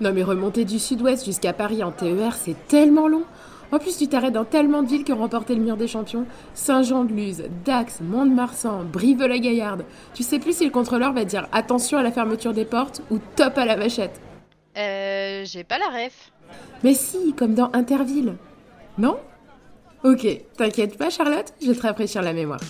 Non mais remonter du sud-ouest jusqu'à Paris en TER, c'est tellement long. En plus, tu t'arrêtes dans tellement de villes qui ont remporté le mur des champions. Saint-Jean-de-Luz, Dax, Mont-de-Marsan, Brive-la-Gaillarde. Tu sais plus si le contrôleur va dire attention à la fermeture des portes ou top à la vachette. Euh, j'ai pas la ref. Mais si, comme dans Interville. Non? Ok, t'inquiète pas Charlotte, je vais te rafraîchir la mémoire.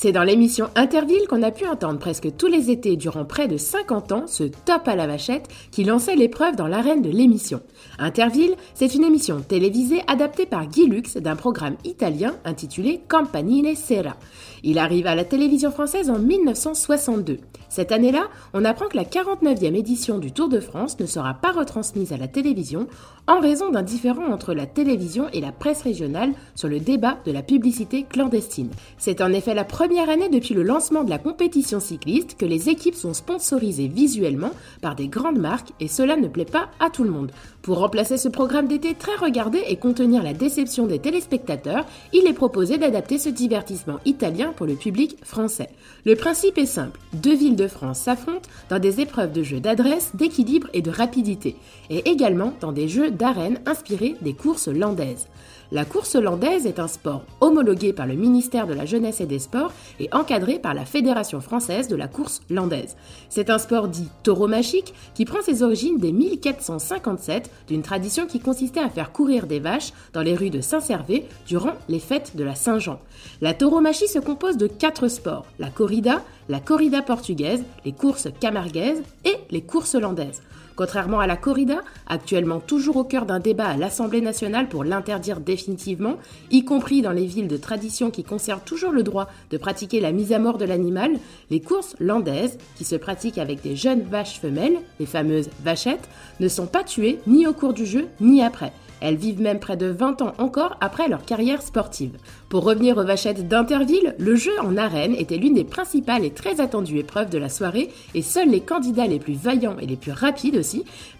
C'est dans l'émission Interville qu'on a pu entendre presque tous les étés durant près de 50 ans ce top à la vachette qui lançait l'épreuve dans l'arène de l'émission. Interville, c'est une émission télévisée adaptée par Guy Lux d'un programme italien intitulé Campanile Sera. Il arrive à la télévision française en 1962. Cette année-là, on apprend que la 49e édition du Tour de France ne sera pas retransmise à la télévision en raison d'un différend entre la télévision et la presse régionale sur le débat de la publicité clandestine. C'est en effet la première année depuis le lancement de la compétition cycliste que les équipes sont sponsorisées visuellement par des grandes marques et cela ne plaît pas à tout le monde. Pour remplacer ce programme d'été très regardé et contenir la déception des téléspectateurs, il est proposé d'adapter ce divertissement italien pour le public français. Le principe est simple, deux villes de France s'affrontent dans des épreuves de jeux d'adresse, d'équilibre et de rapidité, et également dans des jeux d'arène inspirés des courses landaises. La course landaise est un sport homologué par le ministère de la Jeunesse et des Sports et encadré par la Fédération française de la course landaise. C'est un sport dit tauromachique qui prend ses origines dès 1457 d'une tradition qui consistait à faire courir des vaches dans les rues de Saint-Servais durant les fêtes de la Saint-Jean. La tauromachie se compose de quatre sports, la corrida, la corrida portugaise, les courses camarguaises et les courses landaises. Contrairement à la corrida, actuellement toujours au cœur d'un débat à l'Assemblée nationale pour l'interdire définitivement, y compris dans les villes de tradition qui conservent toujours le droit de pratiquer la mise à mort de l'animal, les courses landaises, qui se pratiquent avec des jeunes vaches femelles, les fameuses vachettes, ne sont pas tuées ni au cours du jeu ni après. Elles vivent même près de 20 ans encore après leur carrière sportive. Pour revenir aux vachettes d'Interville, le jeu en arène était l'une des principales et très attendues épreuves de la soirée et seuls les candidats les plus vaillants et les plus rapides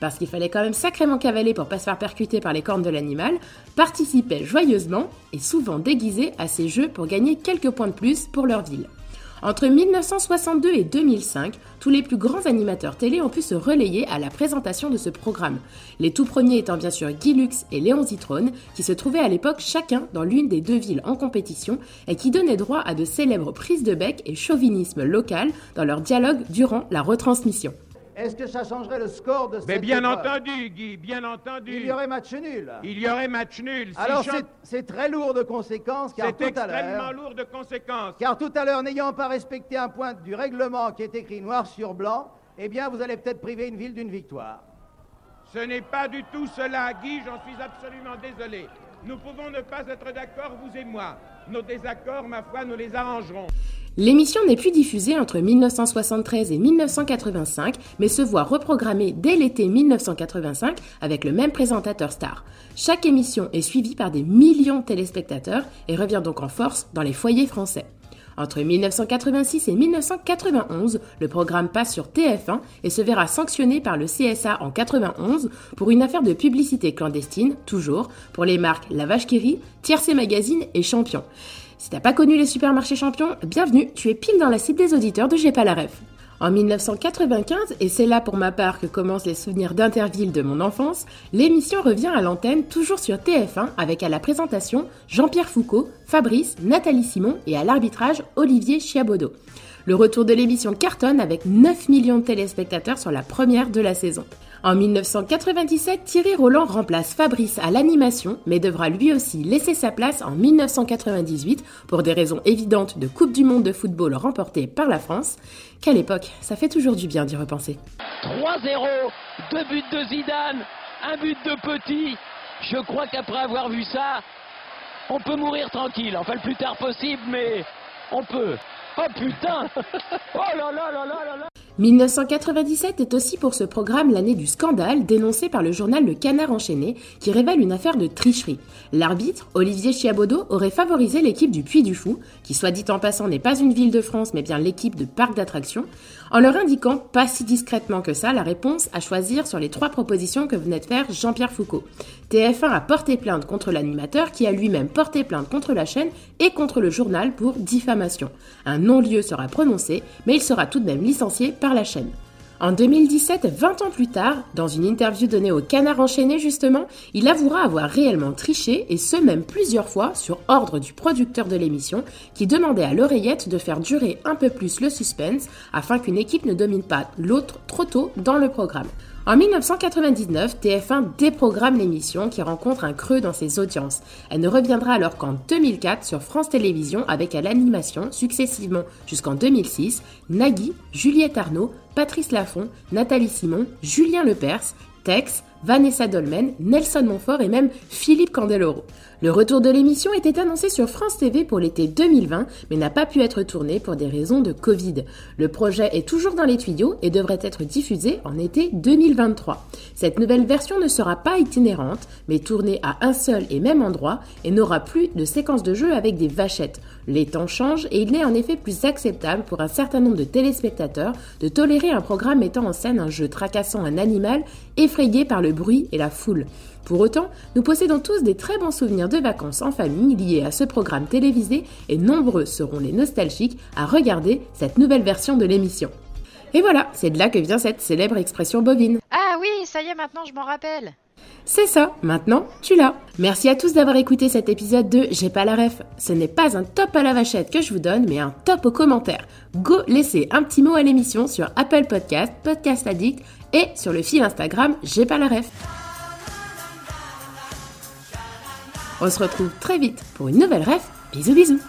parce qu'il fallait quand même sacrément cavaler pour pas se faire percuter par les cornes de l'animal, participaient joyeusement et souvent déguisés à ces jeux pour gagner quelques points de plus pour leur ville. Entre 1962 et 2005, tous les plus grands animateurs télé ont pu se relayer à la présentation de ce programme. Les tout premiers étant bien sûr Guy et Léon Zitrone, qui se trouvaient à l'époque chacun dans l'une des deux villes en compétition et qui donnaient droit à de célèbres prises de bec et chauvinisme local dans leur dialogue durant la retransmission. Est-ce que ça changerait le score de cette Mais bien épreuve entendu, Guy, bien entendu. Il y aurait match nul. Il y aurait match nul. Si Alors Jean- c'est- très lourd de conséquences car tout à extrêmement l'heure, lourd de conséquences. car tout à l'heure, n'ayant pas respecté un point du règlement qui est écrit noir sur blanc, eh bien vous allez peut-être priver une ville d'une victoire. Ce n'est pas du tout cela, Guy, j'en suis absolument désolé. Nous pouvons ne pas être d'accord, vous et moi. Nos désaccords, ma foi, nous les arrangerons. L'émission n'est plus diffusée entre 1973 et 1985, mais se voit reprogrammée dès l'été 1985 avec le même présentateur star. Chaque émission est suivie par des millions de téléspectateurs et revient donc en force dans les foyers français. Entre 1986 et 1991, le programme passe sur TF1 et se verra sanctionné par le CSA en 91 pour une affaire de publicité clandestine, toujours, pour les marques La Vache Magazine et Champion. Si t'as pas connu les supermarchés champions, bienvenue, tu es pile dans la cible des auditeurs de J'ai pas la. En 1995, et c'est là pour ma part que commencent les souvenirs d'Interville de mon enfance, l'émission revient à l'antenne toujours sur TF1 avec à la présentation Jean-Pierre Foucault, Fabrice, Nathalie Simon et à l'arbitrage Olivier Chiabodo. Le retour de l'émission cartonne avec 9 millions de téléspectateurs sur la première de la saison. En 1997, Thierry Roland remplace Fabrice à l'animation, mais devra lui aussi laisser sa place en 1998 pour des raisons évidentes de Coupe du Monde de football remportée par la France. Quelle époque, ça fait toujours du bien d'y repenser. 3-0, deux buts de Zidane, un but de Petit. Je crois qu'après avoir vu ça, on peut mourir tranquille. Enfin, le plus tard possible, mais on peut. Oh putain Oh là là là là là là 1997 est aussi pour ce programme l'année du scandale dénoncé par le journal Le Canard enchaîné qui révèle une affaire de tricherie. L'arbitre, Olivier Chiabodo, aurait favorisé l'équipe du Puy du Fou, qui soit dit en passant n'est pas une ville de France mais bien l'équipe de parc d'attractions, en leur indiquant pas si discrètement que ça la réponse à choisir sur les trois propositions que venait de faire Jean-Pierre Foucault. TF1 a porté plainte contre l'animateur qui a lui-même porté plainte contre la chaîne et contre le journal pour diffamation. Un non-lieu sera prononcé, mais il sera tout de même licencié par la chaîne. En 2017, 20 ans plus tard, dans une interview donnée au Canard enchaîné justement, il avouera avoir réellement triché et ce même plusieurs fois sur ordre du producteur de l'émission qui demandait à l'oreillette de faire durer un peu plus le suspense afin qu'une équipe ne domine pas l'autre trop tôt dans le programme. En 1999, TF1 déprogramme l'émission qui rencontre un creux dans ses audiences. Elle ne reviendra alors qu'en 2004 sur France Télévisions avec à l'animation, successivement jusqu'en 2006, Nagui, Juliette Arnaud, Patrice Laffont, Nathalie Simon, Julien Lepers, Tex, Vanessa Dolmen, Nelson Montfort et même Philippe Candeloro. Le retour de l'émission était annoncé sur France TV pour l'été 2020, mais n'a pas pu être tourné pour des raisons de Covid. Le projet est toujours dans les tuyaux et devrait être diffusé en été 2023. Cette nouvelle version ne sera pas itinérante, mais tournée à un seul et même endroit et n'aura plus de séquences de jeu avec des vachettes. Les temps changent et il est en effet plus acceptable pour un certain nombre de téléspectateurs de tolérer un programme mettant en scène un jeu tracassant un animal effrayé par le bruit et la foule. Pour autant, nous possédons tous des très bons souvenirs de vacances en famille liés à ce programme télévisé et nombreux seront les nostalgiques à regarder cette nouvelle version de l'émission. Et voilà, c'est de là que vient cette célèbre expression bovine. Ah oui, ça y est, maintenant je m'en rappelle. C'est ça, maintenant tu l'as. Merci à tous d'avoir écouté cet épisode de J'ai pas la ref. Ce n'est pas un top à la vachette que je vous donne, mais un top aux commentaires. Go laisser un petit mot à l'émission sur Apple Podcast, Podcast Addict et sur le fil Instagram J'ai pas la ref. On se retrouve très vite pour une nouvelle ref. Bisous bisous